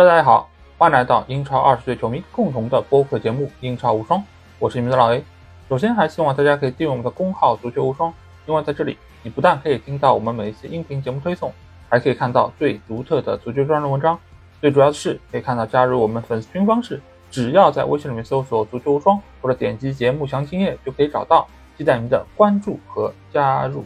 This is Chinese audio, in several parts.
大家好，欢迎来到英超二十岁球迷共同的播客节目《英超无双》，我是你们的老 A。首先，还希望大家可以订阅我们的公号“足球无双”，因为在这里，你不但可以听到我们每一次音频节目推送，还可以看到最独特的足球专栏文章。最主要的是，可以看到加入我们粉丝群方式，只要在微信里面搜索“足球无双”或者点击节目详情页就可以找到。期待您的关注和加入。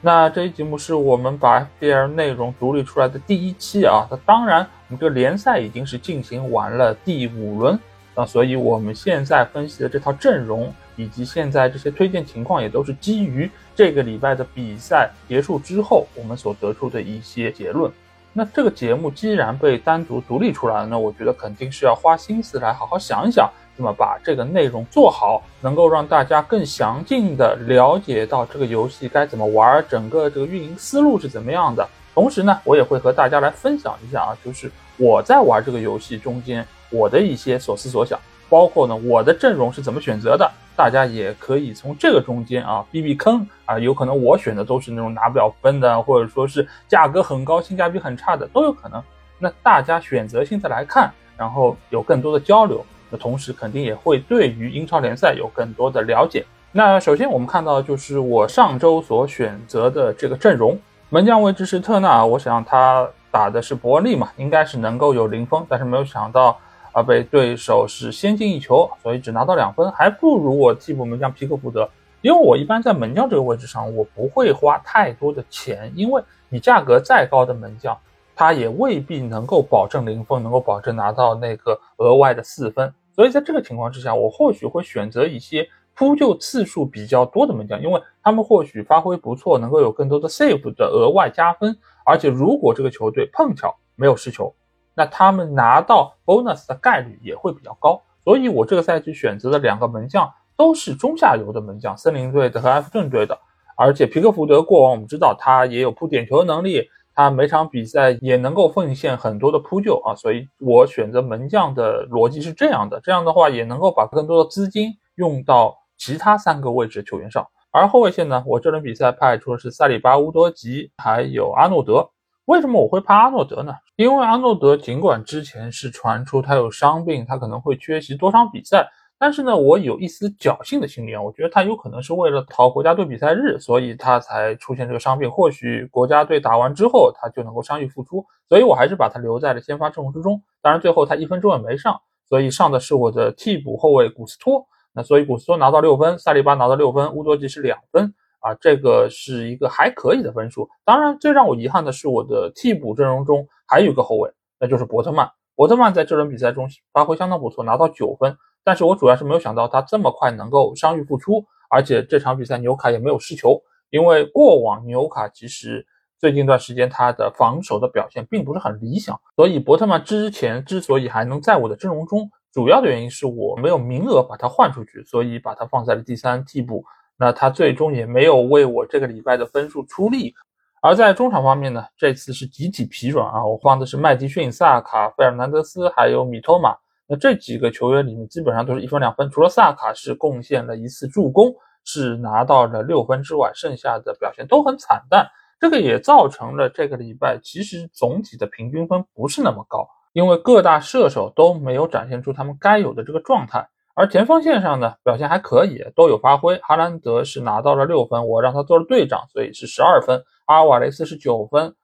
那这一节目是我们把 FBL 内容独立出来的第一期啊，那当然，我们这个联赛已经是进行完了第五轮啊，所以我们现在分析的这套阵容以及现在这些推荐情况，也都是基于这个礼拜的比赛结束之后我们所得出的一些结论。那这个节目既然被单独独立出来了，那我觉得肯定是要花心思来好好想一想。那么把这个内容做好，能够让大家更详尽的了解到这个游戏该怎么玩，整个这个运营思路是怎么样的。同时呢，我也会和大家来分享一下啊，就是我在玩这个游戏中间我的一些所思所想，包括呢我的阵容是怎么选择的，大家也可以从这个中间啊避避坑啊，有可能我选的都是那种拿不了分的，或者说是价格很高、性价比很差的都有可能。那大家选择性的来看，然后有更多的交流。那同时肯定也会对于英超联赛有更多的了解。那首先我们看到就是我上周所选择的这个阵容，门将位置是特纳，我想他打的是伯利嘛，应该是能够有零封，但是没有想到啊被对手是先进一球，所以只拿到两分，还不如我替补门将皮克福德。因为我一般在门将这个位置上，我不会花太多的钱，因为你价格再高的门将。他也未必能够保证零封，能够保证拿到那个额外的四分，所以在这个情况之下，我或许会选择一些扑救次数比较多的门将，因为他们或许发挥不错，能够有更多的 save 的额外加分，而且如果这个球队碰巧没有失球，那他们拿到 bonus 的概率也会比较高。所以我这个赛季选择的两个门将都是中下游的门将，森林队的和埃弗顿队的，而且皮克福德过往我们知道他也有扑点球的能力。他每场比赛也能够奉献很多的扑救啊，所以我选择门将的逻辑是这样的，这样的话也能够把更多的资金用到其他三个位置球员上。而后卫线呢，我这轮比赛派出的是塞里巴、乌多吉还有阿诺德。为什么我会派阿诺德呢？因为阿诺德尽管之前是传出他有伤病，他可能会缺席多场比赛。但是呢，我有一丝侥幸的心理啊，我觉得他有可能是为了逃国家队比赛日，所以他才出现这个伤病。或许国家队打完之后，他就能够伤愈复出，所以我还是把他留在了先发阵容之中。当然，最后他一分钟也没上，所以上的是我的替补后卫古斯托。那所以古斯托拿到六分，萨利巴拿到六分，乌多吉是两分啊，这个是一个还可以的分数。当然，最让我遗憾的是我的替补阵容中还有一个后卫，那就是伯特曼。伯特曼在这轮比赛中发挥相当不错，拿到九分。但是我主要是没有想到他这么快能够伤愈复出，而且这场比赛纽卡也没有失球，因为过往纽卡其实最近一段时间他的防守的表现并不是很理想，所以伯特曼之前之所以还能在我的阵容中，主要的原因是我没有名额把他换出去，所以把他放在了第三替补。那他最终也没有为我这个礼拜的分数出力。而在中场方面呢，这次是集体疲软啊，我放的是麦迪逊、萨卡、费尔南德斯还有米托马。那这几个球员里面，基本上都是一分两分，除了萨卡是贡献了一次助攻，是拿到了六分之外，剩下的表现都很惨淡。这个也造成了这个礼拜其实总体的平均分不是那么高，因为各大射手都没有展现出他们该有的这个状态。而前锋线上呢，表现还可以，都有发挥。哈兰德是拿到了六分，我让他做了队长，所以是十二分。阿尔瓦雷斯是九分，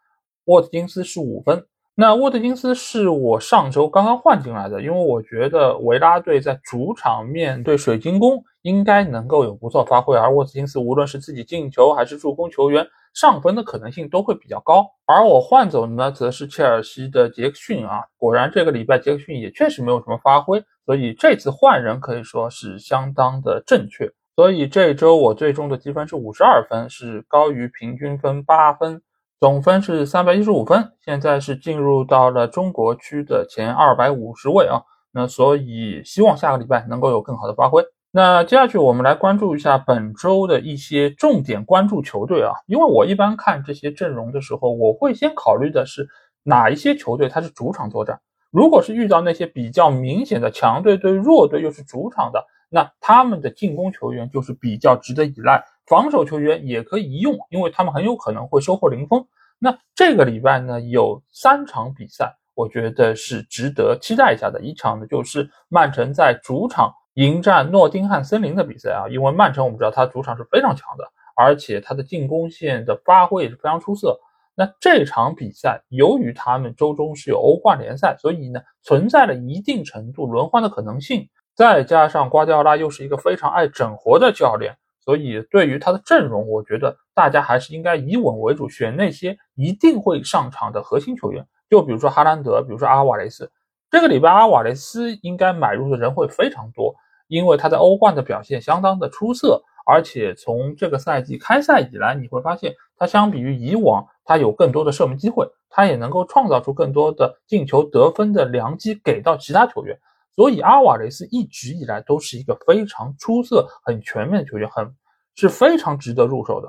沃特金斯是五分。那沃特金斯是我上周刚刚换进来的，因为我觉得维拉队在主场面对水晶宫应该能够有不错发挥，而沃特金斯无论是自己进球还是助攻球员上分的可能性都会比较高。而我换走的呢，则是切尔西的杰克逊啊，果然这个礼拜杰克逊也确实没有什么发挥，所以这次换人可以说是相当的正确。所以这周我最终的积分是五十二分，是高于平均分八分。总分是三百一十五分，现在是进入到了中国区的前二百五十位啊。那所以希望下个礼拜能够有更好的发挥。那接下去我们来关注一下本周的一些重点关注球队啊。因为我一般看这些阵容的时候，我会先考虑的是哪一些球队它是主场作战。如果是遇到那些比较明显的强队对弱队又是主场的，那他们的进攻球员就是比较值得依赖。防守球员也可以一用，因为他们很有可能会收获零封。那这个礼拜呢，有三场比赛，我觉得是值得期待一下的。一场呢，就是曼城在主场迎战诺丁汉森林的比赛啊。因为曼城我们知道他主场是非常强的，而且他的进攻线的发挥也是非常出色。那这场比赛由于他们周中是有欧冠联赛，所以呢存在了一定程度轮换的可能性。再加上瓜迪奥拉又是一个非常爱整活的教练。所以，对于他的阵容，我觉得大家还是应该以稳为主，选那些一定会上场的核心球员。就比如说哈兰德，比如说阿瓦雷斯。这个礼拜阿瓦雷斯应该买入的人会非常多，因为他在欧冠的表现相当的出色，而且从这个赛季开赛以来，你会发现他相比于以往，他有更多的射门机会，他也能够创造出更多的进球得分的良机给到其他球员。所以阿瓦雷斯一直以来都是一个非常出色、很全面的球员，很是非常值得入手的。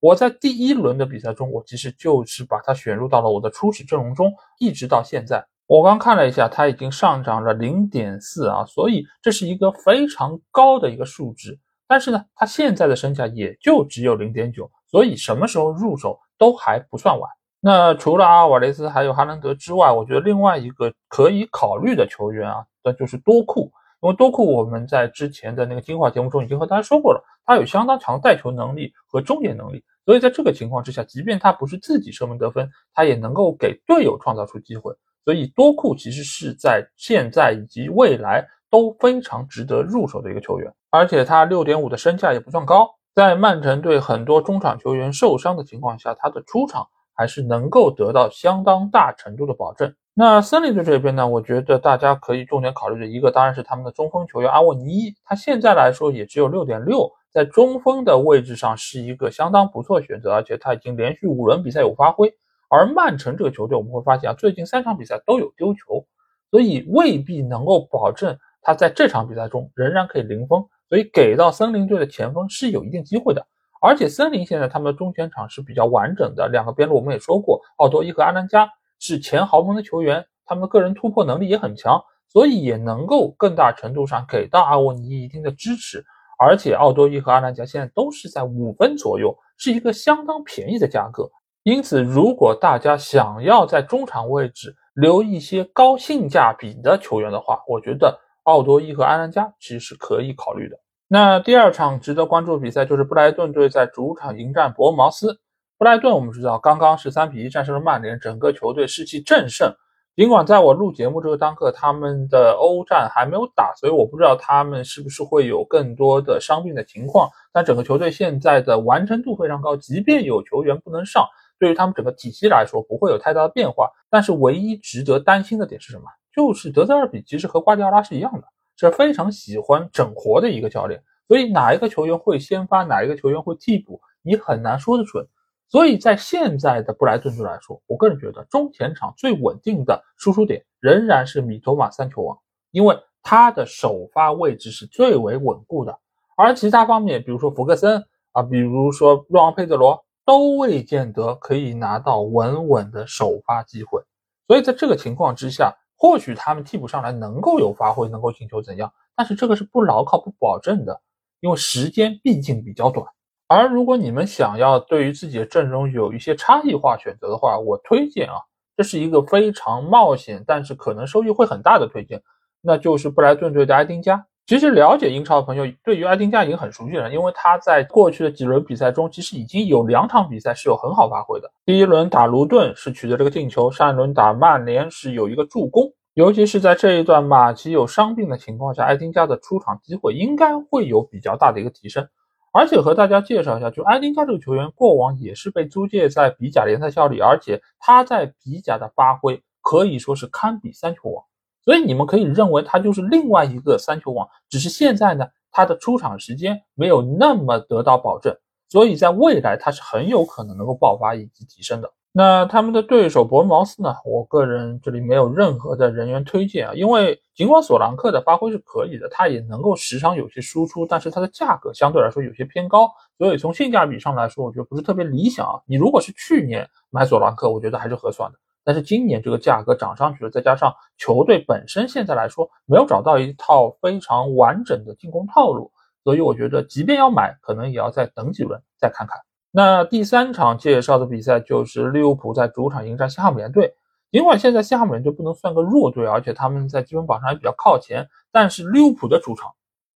我在第一轮的比赛中，我其实就是把他选入到了我的初始阵容中，一直到现在。我刚看了一下，他已经上涨了零点四啊，所以这是一个非常高的一个数值。但是呢，他现在的身价也就只有零点九，所以什么时候入手都还不算晚。那除了阿尔瓦雷斯还有哈兰德之外，我觉得另外一个可以考虑的球员啊。那就是多库，因为多库我们在之前的那个精华节目中已经和大家说过了，他有相当强的带球能力和终结能力，所以在这个情况之下，即便他不是自己射门得分，他也能够给队友创造出机会。所以多库其实是在现在以及未来都非常值得入手的一个球员，而且他六点五的身价也不算高，在曼城队很多中场球员受伤的情况下，他的出场还是能够得到相当大程度的保证。那森林队这边呢？我觉得大家可以重点考虑的一个，当然是他们的中锋球员阿沃尼，他现在来说也只有六点六，在中锋的位置上是一个相当不错选择，而且他已经连续五轮比赛有发挥。而曼城这个球队，我们会发现啊，最近三场比赛都有丢球，所以未必能够保证他在这场比赛中仍然可以零封，所以给到森林队的前锋是有一定机会的。而且森林现在他们的中前场是比较完整的，两个边路我们也说过，奥多伊和阿兰加。是前豪门的球员，他们的个人突破能力也很强，所以也能够更大程度上给到阿沃尼一定的支持。而且奥多伊和阿兰加现在都是在五分左右，是一个相当便宜的价格。因此，如果大家想要在中场位置留一些高性价比的球员的话，我觉得奥多伊和阿兰加其实是可以考虑的。那第二场值得关注的比赛就是布莱顿队在主场迎战伯恩茅斯。布莱顿，我们知道刚刚是三比一战胜了曼联，整个球队士气正盛。尽管在我录节目这个当刻，他们的欧战还没有打，所以我不知道他们是不是会有更多的伤病的情况。但整个球队现在的完成度非常高，即便有球员不能上，对于他们整个体系来说不会有太大的变化。但是唯一值得担心的点是什么？就是德泽尔比其实和瓜迪奥拉是一样的，是非常喜欢整活的一个教练。所以哪一个球员会先发，哪一个球员会替补，你很难说得准。所以在现在的布莱顿队来说，我个人觉得中前场最稳定的输出点仍然是米托马三球王，因为他的首发位置是最为稳固的，而其他方面，比如说福克森啊，比如说若昂佩德罗，都未见得可以拿到稳稳的首发机会。所以在这个情况之下，或许他们替补上来能够有发挥，能够进球怎样？但是这个是不牢靠、不保证的，因为时间毕竟比较短。而如果你们想要对于自己的阵容有一些差异化选择的话，我推荐啊，这是一个非常冒险，但是可能收益会很大的推荐，那就是布莱顿队的埃丁加。其实了解英超的朋友对于埃丁加已经很熟悉了，因为他在过去的几轮比赛中，其实已经有两场比赛是有很好发挥的。第一轮打卢顿是取得这个进球，上一轮打曼联是有一个助攻。尤其是在这一段马奇有伤病的情况下，埃丁加的出场机会应该会有比较大的一个提升。而且和大家介绍一下，就埃丁加这个球员，过往也是被租借在比甲联赛效力，而且他在比甲的发挥可以说是堪比三球王，所以你们可以认为他就是另外一个三球王，只是现在呢，他的出场时间没有那么得到保证，所以在未来他是很有可能能够爆发以及提升的。那他们的对手伯恩茅斯呢？我个人这里没有任何的人员推荐啊，因为尽管索兰克的发挥是可以的，他也能够时常有些输出，但是他的价格相对来说有些偏高，所以从性价比上来说，我觉得不是特别理想啊。你如果是去年买索兰克，我觉得还是合算的，但是今年这个价格涨上去了，再加上球队本身现在来说没有找到一套非常完整的进攻套路，所以我觉得即便要买，可能也要再等几轮再看看。那第三场介绍的比赛就是利物浦在主场迎战西汉姆联队。尽管现在西汉姆联队不能算个弱队，而且他们在积分榜上还比较靠前，但是利物浦的主场，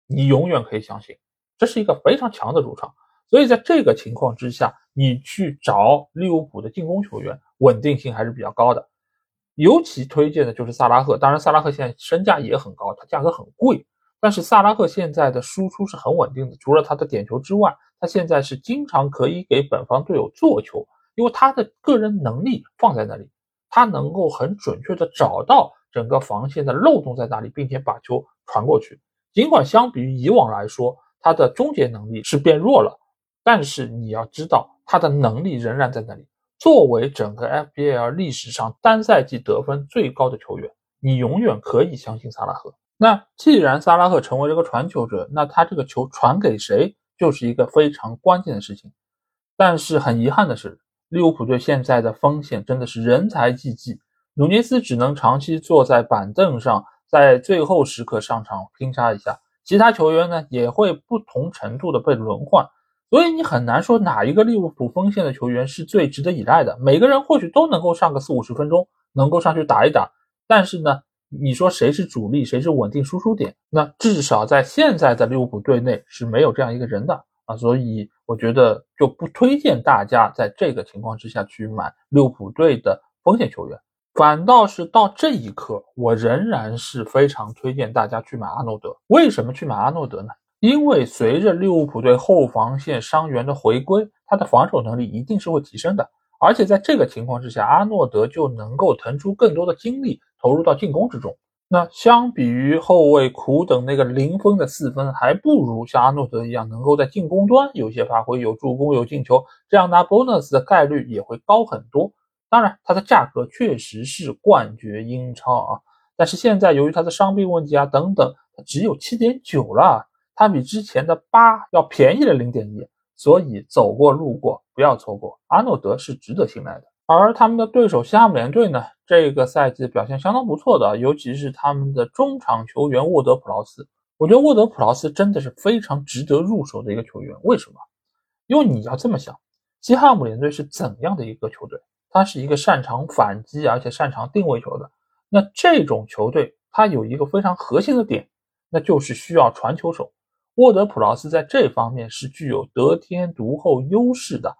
你永远可以相信，这是一个非常强的主场。所以在这个情况之下，你去找利物浦的进攻球员，稳定性还是比较高的。尤其推荐的就是萨拉赫，当然萨拉赫现在身价也很高，他价格很贵，但是萨拉赫现在的输出是很稳定的。除了他的点球之外，他现在是经常可以给本方队友做球，因为他的个人能力放在那里。他能够很准确的找到整个防线的漏洞在哪里，并且把球传过去。尽管相比于以往来说，他的终结能力是变弱了，但是你要知道，他的能力仍然在那里。作为整个 FBL 历史上单赛季得分最高的球员，你永远可以相信萨拉赫。那既然萨拉赫成为了个传球者，那他这个球传给谁就是一个非常关键的事情。但是很遗憾的是。利物浦队现在的风险真的是人才济济，努涅斯只能长期坐在板凳上，在最后时刻上场拼杀一下，其他球员呢也会不同程度的被轮换，所以你很难说哪一个利物浦锋线的球员是最值得依赖的。每个人或许都能够上个四五十分钟，能够上去打一打，但是呢，你说谁是主力，谁是稳定输出点？那至少在现在的利物浦队内是没有这样一个人的。啊，所以我觉得就不推荐大家在这个情况之下去买利物浦队的锋线球员，反倒是到这一刻，我仍然是非常推荐大家去买阿诺德。为什么去买阿诺德呢？因为随着利物浦队后防线伤员的回归，他的防守能力一定是会提升的，而且在这个情况之下，阿诺德就能够腾出更多的精力投入到进攻之中。那相比于后卫苦等那个零分的四分，还不如像阿诺德一样，能够在进攻端有些发挥，有助攻，有进球，这样拿 bonus 的概率也会高很多。当然，它的价格确实是冠绝英超啊，但是现在由于他的伤病问题啊等等，它只有七点九了，它比之前的八要便宜了零点一，所以走过路过不要错过，阿诺德是值得信赖的。而他们的对手西汉姆联队呢，这个赛季表现相当不错的，尤其是他们的中场球员沃德普劳斯。我觉得沃德普劳斯真的是非常值得入手的一个球员。为什么？因为你要这么想，西汉姆联队是怎样的一个球队？它是一个擅长反击而且擅长定位球的。那这种球队，它有一个非常核心的点，那就是需要传球手。沃德普劳斯在这方面是具有得天独厚优势的，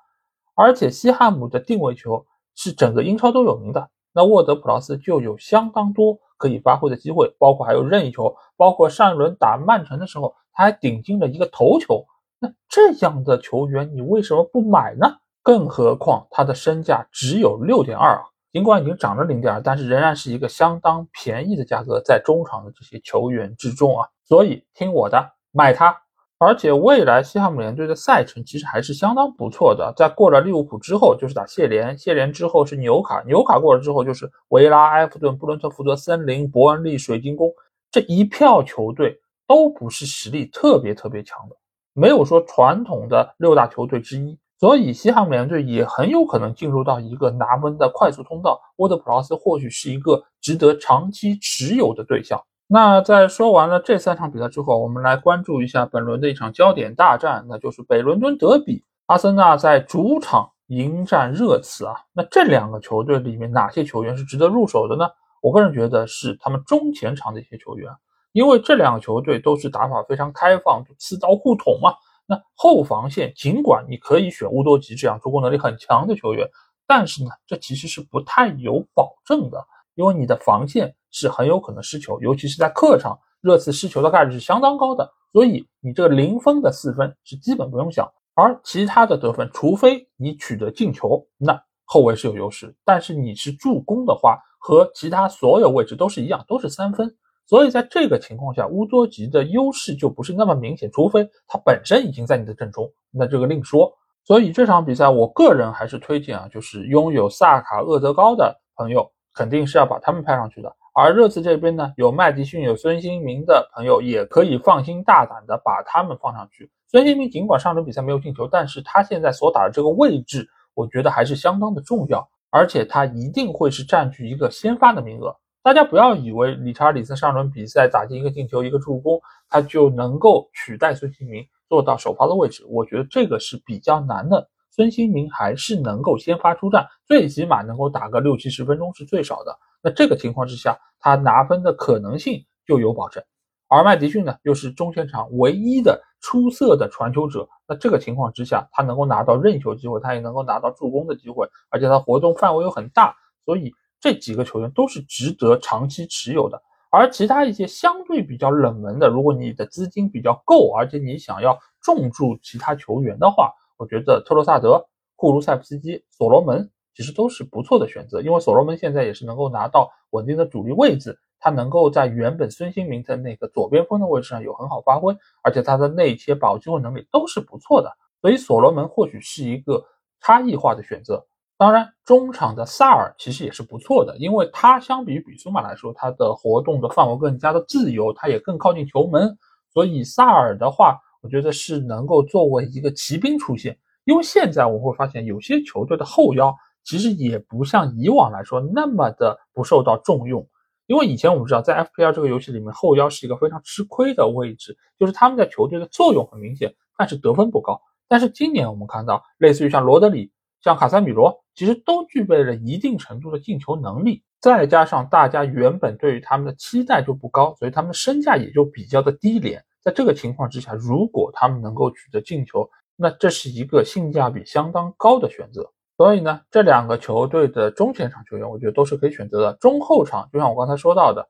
而且西汉姆的定位球。是整个英超都有名的，那沃德普劳斯就有相当多可以发挥的机会，包括还有任意球，包括上一轮打曼城的时候，他还顶进了一个头球。那这样的球员，你为什么不买呢？更何况他的身价只有六点二啊，尽管已经涨了零点二，但是仍然是一个相当便宜的价格，在中场的这些球员之中啊，所以听我的，买他。而且未来西汉姆联队的赛程其实还是相当不错的，在过了利物浦之后就是打谢联，谢联之后是纽卡，纽卡过了之后就是维拉、埃弗顿、布伦特福德、森林、伯恩利、水晶宫这一票球队都不是实力特别特别强的，没有说传统的六大球队之一，所以西汉姆联队也很有可能进入到一个拿分的快速通道。沃德普劳斯或许是一个值得长期持有的对象。那在说完了这三场比赛之后，我们来关注一下本轮的一场焦点大战，那就是北伦敦德比。阿森纳在主场迎战热刺啊。那这两个球队里面哪些球员是值得入手的呢？我个人觉得是他们中前场的一些球员，因为这两个球队都是打法非常开放，刺刀互捅嘛。那后防线尽管你可以选乌多吉这样助攻能力很强的球员，但是呢，这其实是不太有保证的，因为你的防线。是很有可能失球，尤其是在客场，热刺失球的概率是相当高的。所以你这个零分的四分是基本不用想，而其他的得分，除非你取得进球，那后卫是有优势。但是你是助攻的话，和其他所有位置都是一样，都是三分。所以在这个情况下，乌多吉的优势就不是那么明显，除非他本身已经在你的阵中，那这个另说。所以这场比赛，我个人还是推荐啊，就是拥有萨卡、厄德高的朋友，肯定是要把他们派上去的。而热刺这边呢，有麦迪逊、有孙兴民的朋友，也可以放心大胆的把他们放上去。孙兴民尽管上轮比赛没有进球，但是他现在所打的这个位置，我觉得还是相当的重要，而且他一定会是占据一个先发的名额。大家不要以为理查里森上轮比赛打进一个进球、一个助攻，他就能够取代孙兴民做到首发的位置，我觉得这个是比较难的。孙兴民还是能够先发出战，最起码能够打个六七十分钟是最少的。那这个情况之下，他拿分的可能性就有保证。而麦迪逊呢，又是中前场唯一的出色的传球者。那这个情况之下，他能够拿到任意球机会，他也能够拿到助攻的机会，而且他活动范围又很大，所以这几个球员都是值得长期持有的。而其他一些相对比较冷门的，如果你的资金比较够，而且你想要重注其他球员的话，我觉得特罗萨德、库卢塞夫斯基、所罗门其实都是不错的选择，因为所罗门现在也是能够拿到稳定的主力位置，他能够在原本孙兴民的那个左边锋的位置上有很好发挥，而且他的内切、保机会能力都是不错的，所以所罗门或许是一个差异化的选择。当然，中场的萨尔其实也是不错的，因为他相比于比苏马来说，他的活动的范围更加的自由，他也更靠近球门，所以萨尔的话，我觉得是能够作为一个骑兵出现。因为现在我们会发现，有些球队的后腰其实也不像以往来说那么的不受到重用。因为以前我们知道，在 FPL 这个游戏里面，后腰是一个非常吃亏的位置，就是他们在球队的作用很明显，但是得分不高。但是今年我们看到，类似于像罗德里。像卡塞米罗其实都具备了一定程度的进球能力，再加上大家原本对于他们的期待就不高，所以他们的身价也就比较的低廉。在这个情况之下，如果他们能够取得进球，那这是一个性价比相当高的选择。所以呢，这两个球队的中前场球员，我觉得都是可以选择的。中后场就像我刚才说到的，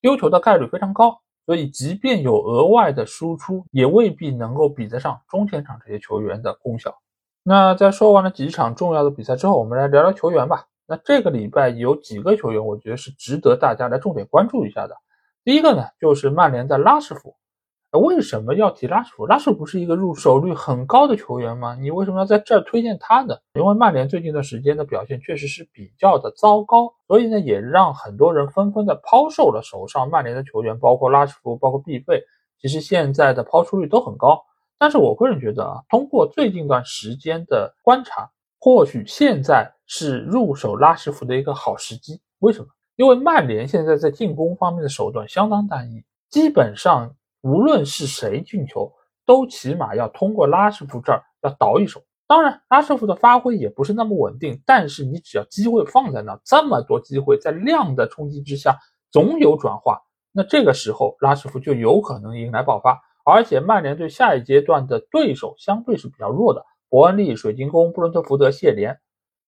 丢球的概率非常高，所以即便有额外的输出，也未必能够比得上中前场这些球员的功效。那在说完了几场重要的比赛之后，我们来聊聊球员吧。那这个礼拜有几个球员，我觉得是值得大家来重点关注一下的。第一个呢，就是曼联的拉什福。为什么要提拉什福？拉什福是一个入手率很高的球员吗？你为什么要在这儿推荐他呢？因为曼联最近一段时间的表现确实是比较的糟糕，所以呢，也让很多人纷纷的抛售了手上曼联的球员，包括拉什福，包括毕费。其实现在的抛出率都很高。但是我个人觉得啊，通过最近一段时间的观察，或许现在是入手拉什福的一个好时机。为什么？因为曼联现在在进攻方面的手段相当单一，基本上无论是谁进球，都起码要通过拉什福这儿要倒一手。当然，拉什福的发挥也不是那么稳定，但是你只要机会放在那，这么多机会在量的冲击之下，总有转化。那这个时候，拉什福就有可能迎来爆发。而且曼联队下一阶段的对手相对是比较弱的，伯恩利、水晶宫、布伦特福德、谢联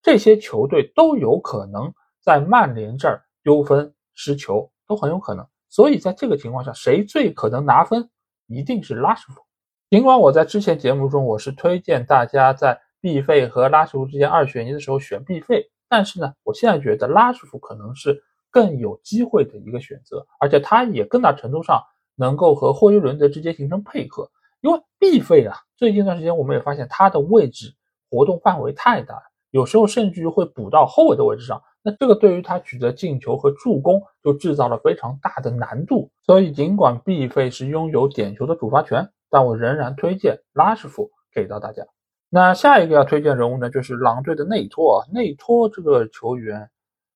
这些球队都有可能在曼联这儿丢分失球，都很有可能。所以在这个情况下，谁最可能拿分，一定是拉什福。尽管我在之前节目中我是推荐大家在毕费和拉什福之间二选一的时候选毕费，但是呢，我现在觉得拉什福可能是更有机会的一个选择，而且他也更大程度上。能够和霍伊伦德之间形成配合，因为 B 费啊，最近一段时间我们也发现他的位置活动范围太大了，有时候甚至于会补到后卫的位置上，那这个对于他取得进球和助攻就制造了非常大的难度。所以尽管 B 费是拥有点球的主罚权，但我仍然推荐拉什福给到大家。那下一个要推荐人物呢，就是狼队的内托啊，内托这个球员。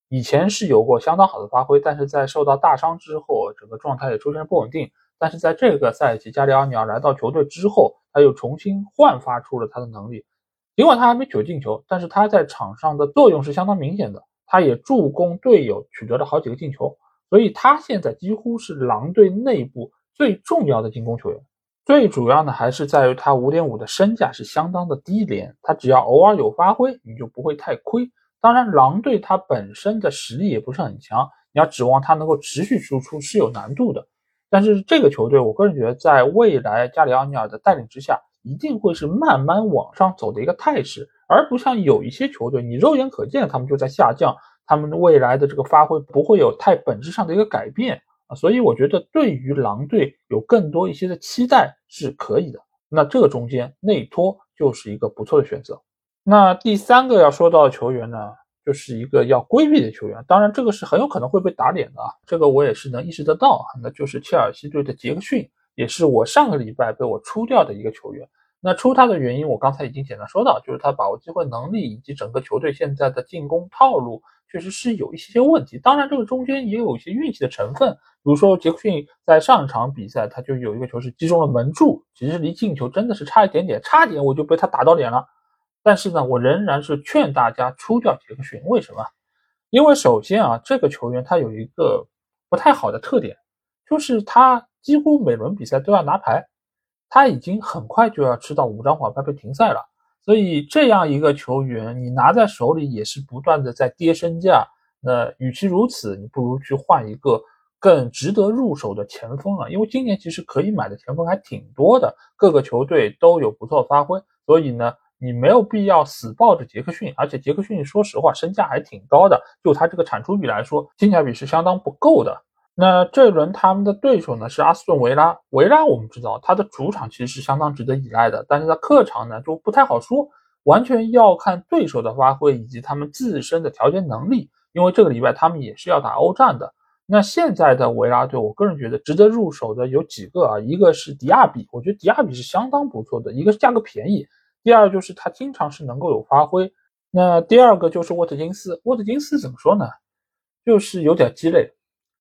以前是有过相当好的发挥，但是在受到大伤之后，整个状态也出现了不稳定。但是在这个赛季，加里奥尼尔来到球队之后，他又重新焕发出了他的能力。尽管他还没取得进球，但是他在场上的作用是相当明显的。他也助攻队友取得了好几个进球，所以他现在几乎是狼队内部最重要的进攻球员。最主要呢，还是在于他五点五的身价是相当的低廉，他只要偶尔有发挥，你就不会太亏。当然，狼队他本身的实力也不是很强，你要指望他能够持续输出是有难度的。但是这个球队，我个人觉得，在未来加里奥尼尔的带领之下，一定会是慢慢往上走的一个态势，而不像有一些球队，你肉眼可见他们就在下降，他们未来的这个发挥不会有太本质上的一个改变啊。所以我觉得，对于狼队有更多一些的期待是可以的。那这个中间内托就是一个不错的选择。那第三个要说到的球员呢，就是一个要规避的球员。当然，这个是很有可能会被打脸的啊，这个我也是能意识得到啊。那就是切尔西队的杰克逊，也是我上个礼拜被我出掉的一个球员。那出他的原因，我刚才已经简单说到，就是他把握机会能力以及整个球队现在的进攻套路，确实是有一些些问题。当然，这个中间也有一些运气的成分，比如说杰克逊在上一场比赛，他就有一个球是击中了门柱，其实离进球真的是差一点点，差点我就被他打到脸了。但是呢，我仍然是劝大家出掉杰克逊。为什么？因为首先啊，这个球员他有一个不太好的特点，就是他几乎每轮比赛都要拿牌，他已经很快就要吃到五张黄牌被停赛了。所以这样一个球员，你拿在手里也是不断的在跌身价。那与其如此，你不如去换一个更值得入手的前锋啊！因为今年其实可以买的前锋还挺多的，各个球队都有不错发挥。所以呢，你没有必要死抱着杰克逊，而且杰克逊说实话身价还挺高的，就他这个产出比来说，性价比是相当不够的。那这一轮他们的对手呢是阿斯顿维拉，维拉我们知道他的主场其实是相当值得依赖的，但是在客场呢就不太好说，完全要看对手的发挥以及他们自身的调节能力。因为这个礼拜他们也是要打欧战的。那现在的维拉队，我个人觉得值得入手的有几个啊，一个是迪亚比，我觉得迪亚比是相当不错的，一个是价格便宜，第二就是他经常是能够有发挥。那第二个就是沃特金斯，沃特金斯怎么说呢？就是有点鸡肋，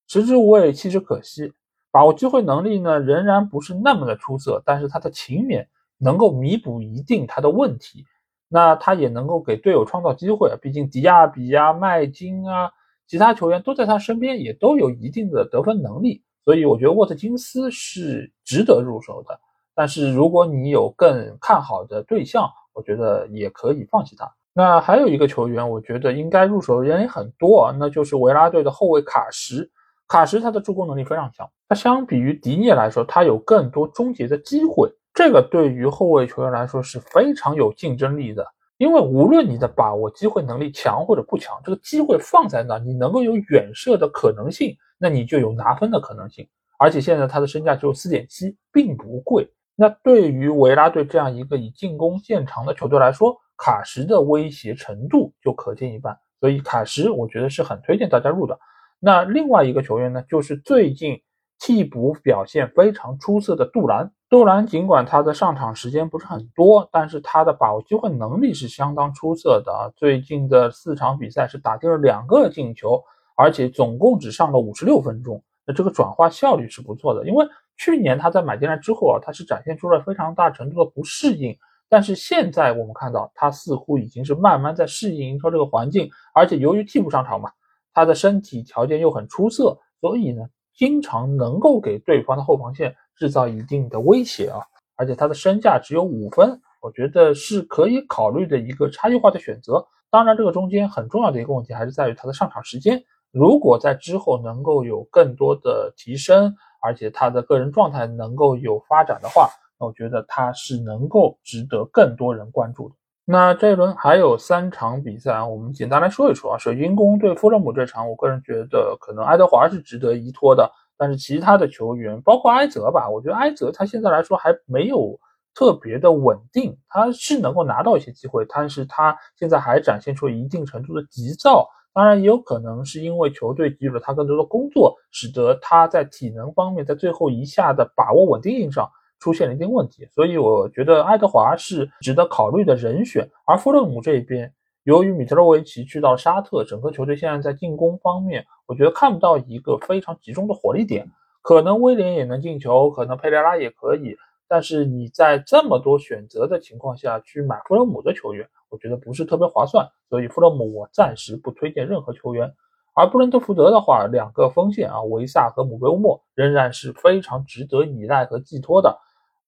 食之无味，弃之可惜。把握机会能力呢，仍然不是那么的出色，但是他的勤勉能够弥补一定他的问题。那他也能够给队友创造机会，毕竟迪亚比啊、麦金啊，其他球员都在他身边，也都有一定的得分能力，所以我觉得沃特金斯是值得入手的。但是如果你有更看好的对象，我觉得也可以放弃他。那还有一个球员，我觉得应该入手的人也很多啊，那就是维拉队的后卫卡什。卡什他的助攻能力非常强，他相比于迪涅来说，他有更多终结的机会。这个对于后卫球员来说是非常有竞争力的，因为无论你的把握机会能力强或者不强，这个机会放在那，你能够有远射的可能性，那你就有拿分的可能性。而且现在他的身价只有四点七，并不贵。那对于维拉队这样一个以进攻见长的球队来说，卡什的威胁程度就可见一斑。所以卡什我觉得是很推荐大家入的。那另外一个球员呢，就是最近替补表现非常出色的杜兰。杜兰尽管他的上场时间不是很多，但是他的把握机会能力是相当出色的啊！最近的四场比赛是打进了两个进球，而且总共只上了五十六分钟，那这个转化效率是不错的。因为去年他在买进来之后啊，他是展现出了非常大程度的不适应，但是现在我们看到他似乎已经是慢慢在适应英超这个环境，而且由于替补上场嘛，他的身体条件又很出色，所以呢，经常能够给对方的后防线。制造一定的威胁啊，而且他的身价只有五分，我觉得是可以考虑的一个差异化的选择。当然，这个中间很重要的一个问题还是在于他的上场时间。如果在之后能够有更多的提升，而且他的个人状态能够有发展的话，那我觉得他是能够值得更多人关注的。那这一轮还有三场比赛，我们简单来说一说啊。水晶宫对富勒姆这场，我个人觉得可能爱德华是值得依托的。但是其他的球员，包括埃泽吧，我觉得埃泽他现在来说还没有特别的稳定，他是能够拿到一些机会，但是他现在还展现出一定程度的急躁。当然，也有可能是因为球队给予了他更多的工作，使得他在体能方面，在最后一下的把握稳定性上出现了一定问题。所以我觉得爱德华是值得考虑的人选，而弗勒姆这边。由于米特洛维奇去到沙特，整个球队现在在进攻方面，我觉得看不到一个非常集中的火力点。可能威廉也能进球，可能佩雷拉也可以，但是你在这么多选择的情况下去买弗勒姆的球员，我觉得不是特别划算。所以弗勒姆我暂时不推荐任何球员。而布伦特福德的话，两个锋线啊，维萨和姆贝乌莫仍然是非常值得依赖和寄托的。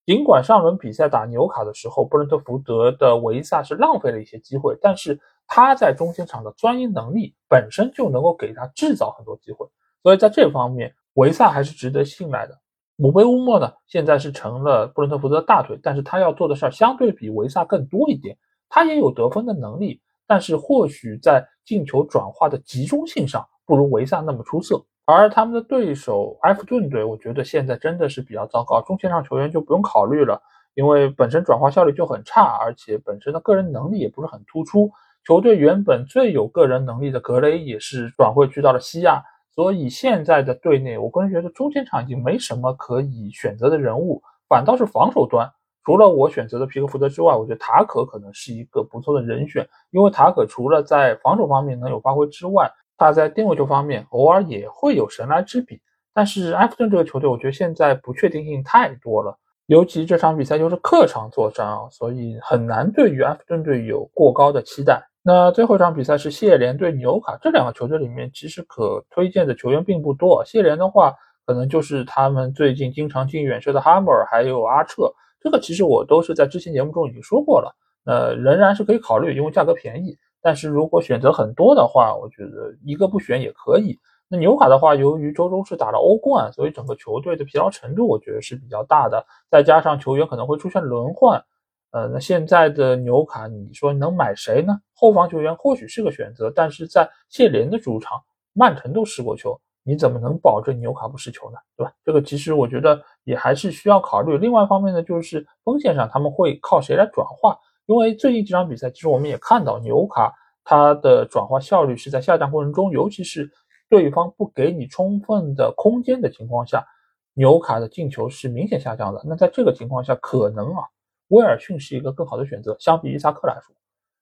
尽管上轮比赛打纽卡的时候，布伦特福德的维萨是浪费了一些机会，但是他在中间场的钻营能力本身就能够给他制造很多机会，所以在这方面维萨还是值得信赖的。姆贝乌莫呢，现在是成了布伦特福德的大腿，但是他要做的事儿相对比维萨更多一点，他也有得分的能力，但是或许在进球转化的集中性上不如维萨那么出色。而他们的对手埃弗顿队，我觉得现在真的是比较糟糕。中前场球员就不用考虑了，因为本身转化效率就很差，而且本身的个人能力也不是很突出。球队原本最有个人能力的格雷也是转会去到了西亚，所以现在的队内，我个人觉得中前场已经没什么可以选择的人物，反倒是防守端，除了我选择的皮克福德之外，我觉得塔可可能是一个不错的人选，因为塔可除了在防守方面能有发挥之外，他在定位球方面偶尔也会有神来之笔，但是埃弗顿这个球队，我觉得现在不确定性太多了。尤其这场比赛又是客场作战啊，所以很难对于埃弗顿队有过高的期待。那最后一场比赛是谢联对纽卡，这两个球队里面其实可推荐的球员并不多。谢联的话，可能就是他们最近经常进远射的哈默尔，还有阿彻，这个其实我都是在之前节目中已经说过了。呃，仍然是可以考虑，因为价格便宜。但是如果选择很多的话，我觉得一个不选也可以。那纽卡的话，由于周中是打了欧冠，所以整个球队的疲劳程度我觉得是比较大的，再加上球员可能会出现轮换。呃，那现在的纽卡，你说能买谁呢？后防球员或许是个选择，但是在谢联的主场，曼城都失过球，你怎么能保证纽卡不失球呢？对吧？这个其实我觉得也还是需要考虑。另外一方面呢，就是锋线上他们会靠谁来转化？因为最近几场比赛，其实我们也看到纽卡它的转化效率是在下降过程中，尤其是对方不给你充分的空间的情况下，纽卡的进球是明显下降的。那在这个情况下，可能啊，威尔逊是一个更好的选择，相比伊萨克来说，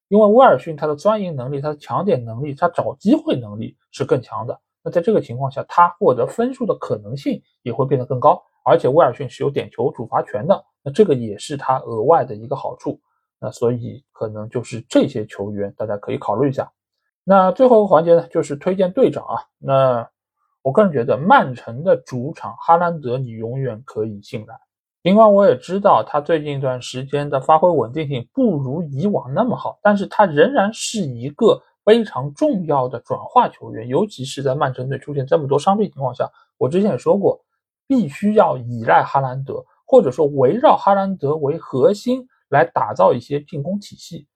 因为威尔逊他的钻营能力、他的抢点能力、他找机会能力是更强的。那在这个情况下，他获得分数的可能性也会变得更高，而且威尔逊是有点球主罚权的，那这个也是他额外的一个好处。那所以可能就是这些球员，大家可以考虑一下。那最后一个环节呢，就是推荐队长啊。那我个人觉得，曼城的主场哈兰德，你永远可以信赖。尽管我也知道他最近一段时间的发挥稳定性不如以往那么好，但是他仍然是一个非常重要的转化球员，尤其是在曼城队出现这么多伤病情况下。我之前也说过，必须要依赖哈兰德，或者说围绕哈兰德为核心。来打造一些进攻体系，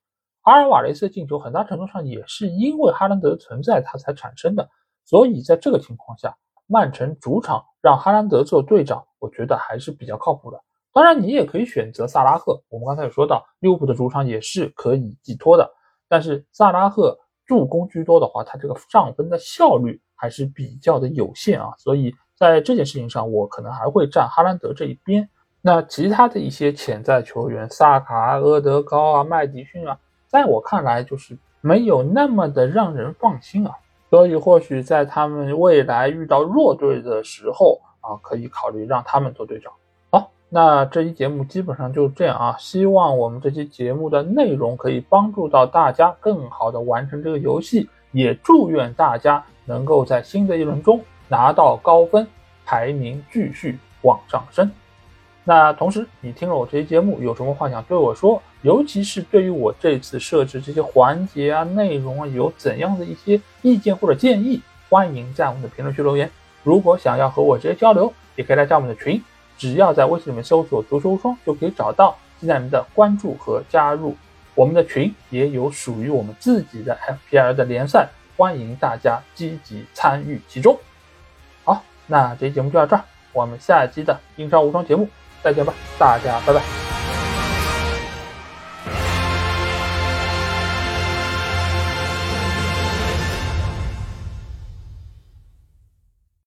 阿尔瓦雷斯的进球很大程度上也是因为哈兰德的存在，他才产生的。所以在这个情况下，曼城主场让哈兰德做队长，我觉得还是比较靠谱的。当然，你也可以选择萨拉赫。我们刚才有说到，利物浦的主场也是可以寄托的。但是萨拉赫助攻居多的话，他这个上分的效率还是比较的有限啊。所以在这件事情上，我可能还会站哈兰德这一边。那其他的一些潜在球员，萨卡、阿德高啊、麦迪逊啊，在我看来就是没有那么的让人放心啊。所以或许在他们未来遇到弱队的时候啊，可以考虑让他们做队长。好，那这期节目基本上就这样啊。希望我们这期节目的内容可以帮助到大家更好的完成这个游戏，也祝愿大家能够在新的一轮中拿到高分，排名继续往上升。那同时，你听了我这期节目，有什么话想对我说？尤其是对于我这次设置这些环节啊、内容啊，有怎样的一些意见或者建议？欢迎在我们的评论区留言。如果想要和我直接交流，也可以来加我们的群，只要在微信里面搜索“足球无双”就可以找到，期待您的关注和加入。我们的群也有属于我们自己的 FPL 的联赛，欢迎大家积极参与其中。好，那这期节目就到这儿，我们下期的英超无双节目。再见吧，大家拜拜。